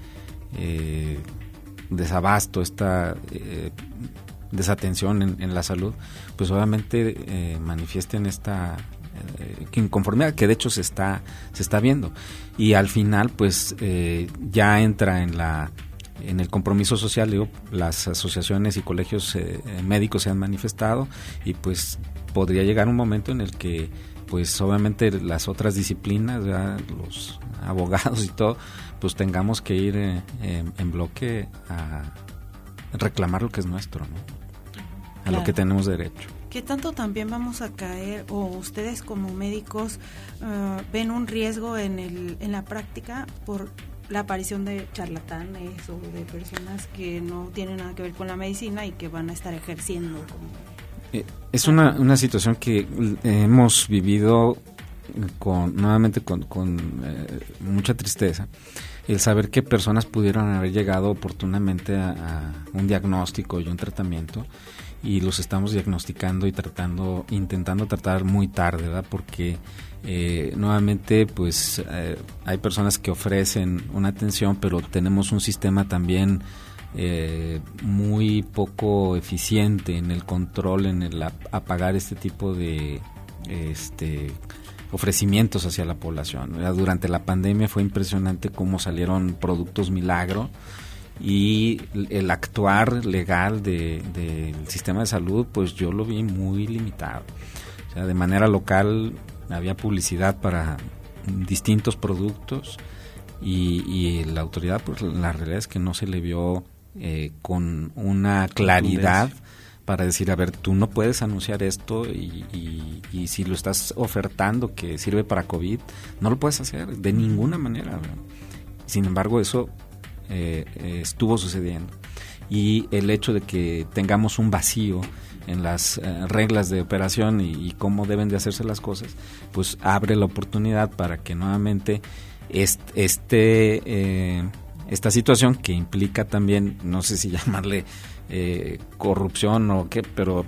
desabasto, esta desatención en, la salud, pues obviamente eh, manifiesten esta eh, inconformidad que de hecho se está se está viendo y al final pues eh, ya entra en la en el compromiso social digo, las asociaciones y colegios médicos se han manifestado y pues podría llegar un momento en el que pues obviamente las otras disciplinas los abogados y todo pues tengamos que ir en bloque a reclamar lo que es nuestro ¿no? A lo que tenemos derecho. ¿Qué tanto también vamos a caer o ustedes como médicos uh, ven un riesgo en, el, en la práctica por la aparición de charlatanes o de personas que no tienen nada que ver con la medicina y que van a estar ejerciendo eh, es una, una situación que hemos vivido con nuevamente con, con eh, mucha tristeza el saber que personas pudieron haber llegado oportunamente a un diagnóstico y un tratamiento y los estamos diagnosticando y tratando, intentando tratar muy tarde, ¿verdad? Porque eh, nuevamente, pues eh, hay personas que ofrecen una atención, pero tenemos un sistema también eh, muy poco eficiente en el control, en el apagar este tipo de este ofrecimientos hacia la población. Durante la pandemia fue impresionante cómo salieron productos milagro y el actuar legal del sistema de salud, pues yo lo vi muy limitado. O sea, de manera local había publicidad para distintos productos y, la autoridad, pues la realidad es que no se le vio eh, con una claridad para decir, a ver, tú no puedes anunciar esto y, y, si lo estás ofertando que sirve para COVID, no lo puedes hacer de ninguna manera. Sin embargo, eso eh, estuvo sucediendo. Y el hecho de que tengamos un vacío en las eh, reglas de operación y, cómo deben de hacerse las cosas, pues abre la oportunidad para que nuevamente este, eh, esta situación que implica también, no sé si llamarle corrupción o qué, pero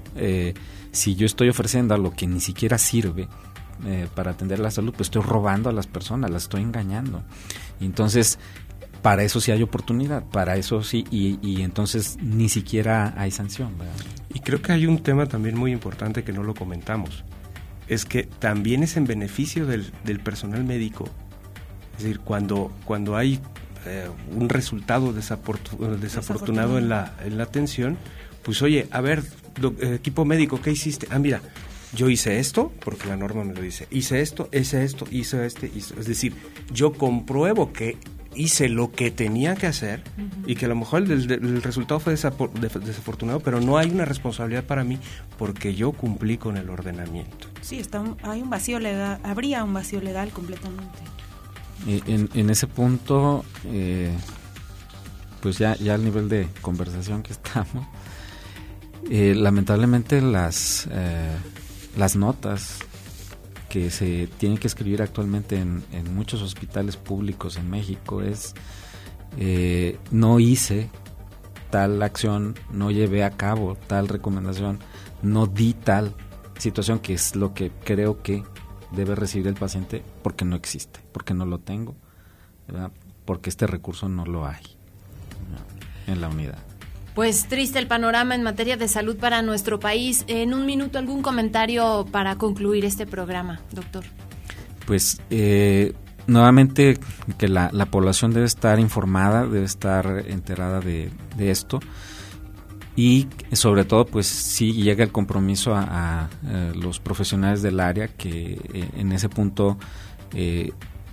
si yo estoy ofreciendo algo que ni siquiera sirve, para atender la salud, pues estoy robando a las personas, las estoy engañando. Entonces, para eso sí hay oportunidad, para eso sí, y, entonces ni siquiera hay sanción. Y creo que hay un tema también muy importante que no lo comentamos. es que también es en beneficio del, del personal médico. Es decir, cuando, cuando hay eh, un resultado desafortunado en la, en la atención, pues oye, a ver, eh, equipo médico, ¿qué hiciste? Ah, mira, yo hice esto, porque la norma me lo dice, hice esto, hice esto, hice este, es decir, yo compruebo que hice lo que tenía que hacer y que a lo mejor el, resultado fue desafortunado, pero no hay una responsabilidad para mí porque yo cumplí con el ordenamiento. Sí, está hay un vacío legal, habría un vacío legal completamente. En, en ese punto, eh, pues ya, ya al nivel de conversación que estamos, eh, lamentablemente las, eh, las notas que se tienen que escribir actualmente en, muchos hospitales públicos en México es eh, no hice tal acción, no llevé a cabo tal recomendación, no di tal situación que es lo que creo que debe recibir el paciente porque no existe, porque no lo tengo, porque este recurso no lo hay en la unidad. Pues triste el panorama en materia de salud para nuestro país. En un minuto, ¿algún comentario para concluir este programa, doctor? Pues eh, nuevamente que la, población debe estar informada, debe estar enterada de, esto y sobre todo pues sí llega el compromiso a, eh, los profesionales del área que eh, en ese punto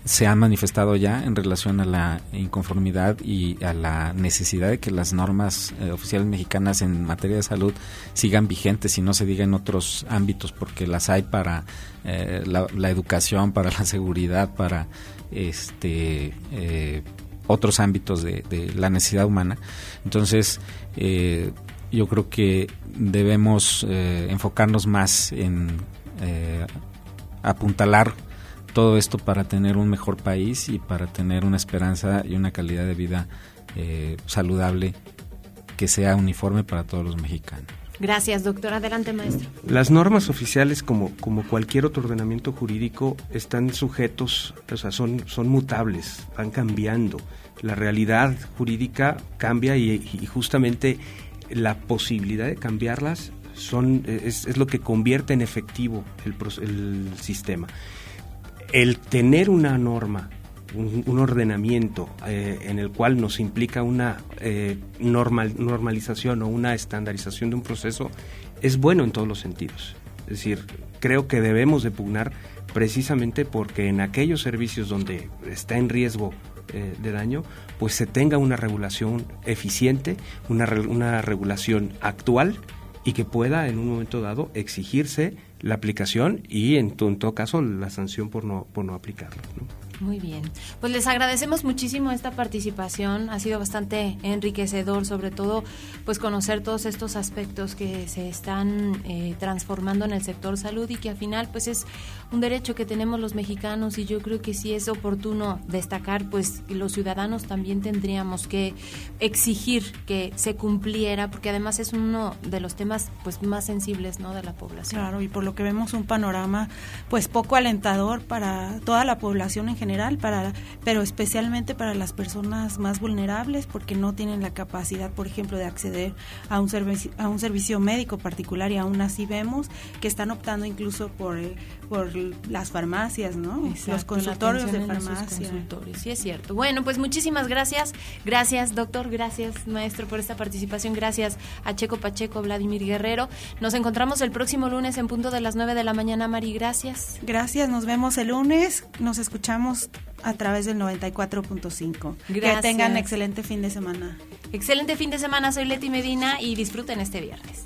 se han manifestado ya en relación a la inconformidad y a la necesidad de que las normas eh, oficiales mexicanas en materia de salud sigan vigentes y no se diga en otros ámbitos porque las hay para eh, la, educación, para la seguridad, para este eh, otros ámbitos de, la necesidad humana. Entonces, yo creo que debemos enfocarnos más en apuntalar todo esto para tener un mejor país y para tener una esperanza y una calidad de vida eh, saludable que sea uniforme para todos los mexicanos. Gracias, doctor. Adelante, maestro. Las normas oficiales, como, como cualquier otro ordenamiento jurídico, están sujetos, o sea, son, son mutables, van cambiando. La realidad jurídica cambia y, justamente la posibilidad de cambiarlas son, es, es, lo que convierte en efectivo el, el sistema el tener una norma, un, ordenamiento eh, en el cual nos implica una eh, normal, normalización o una estandarización de un proceso es bueno en todos los sentidos. Es decir, creo que debemos de pugnar precisamente porque en aquellos servicios donde está en riesgo eh, de daño, pues se tenga una regulación eficiente, una, una regulación actual y que pueda en un momento dado exigirse la aplicación y en, todo caso la sanción por no, por no aplicarlo. Muy bien. Pues les agradecemos muchísimo esta participación. Ha sido bastante enriquecedor, sobre todo, pues conocer todos estos aspectos que se están eh, transformando en el sector salud y que al final, pues es un derecho que tenemos los mexicanos y yo creo que sí es oportuno destacar, pues los ciudadanos también tendríamos que exigir que se cumpliera, porque además es uno de los temas, pues más sensibles, ¿no? De la población. Claro, y por lo que vemos un panorama, pues poco alentador para toda la población en general para, pero especialmente para las personas más vulnerables porque no tienen la capacidad, por ejemplo, de acceder a un servicio, a un servicio médico particular y aún así vemos que están optando incluso por, por las farmacias, ¿no? los consultorios de farmacia. Sí, es cierto. Bueno, pues muchísimas gracias. Gracias, doctor. Gracias, maestro, por esta participación. Gracias a Checo Pacheco, Vladimir Guerrero. Nos encontramos el próximo lunes en punto de las 9 de la mañana, Mari. Gracias. Gracias. Nos vemos el lunes. Nos escuchamos a través del 94.5. Que tengan excelente fin de semana. Excelente fin de semana. Soy Leti Medina y disfruten este viernes.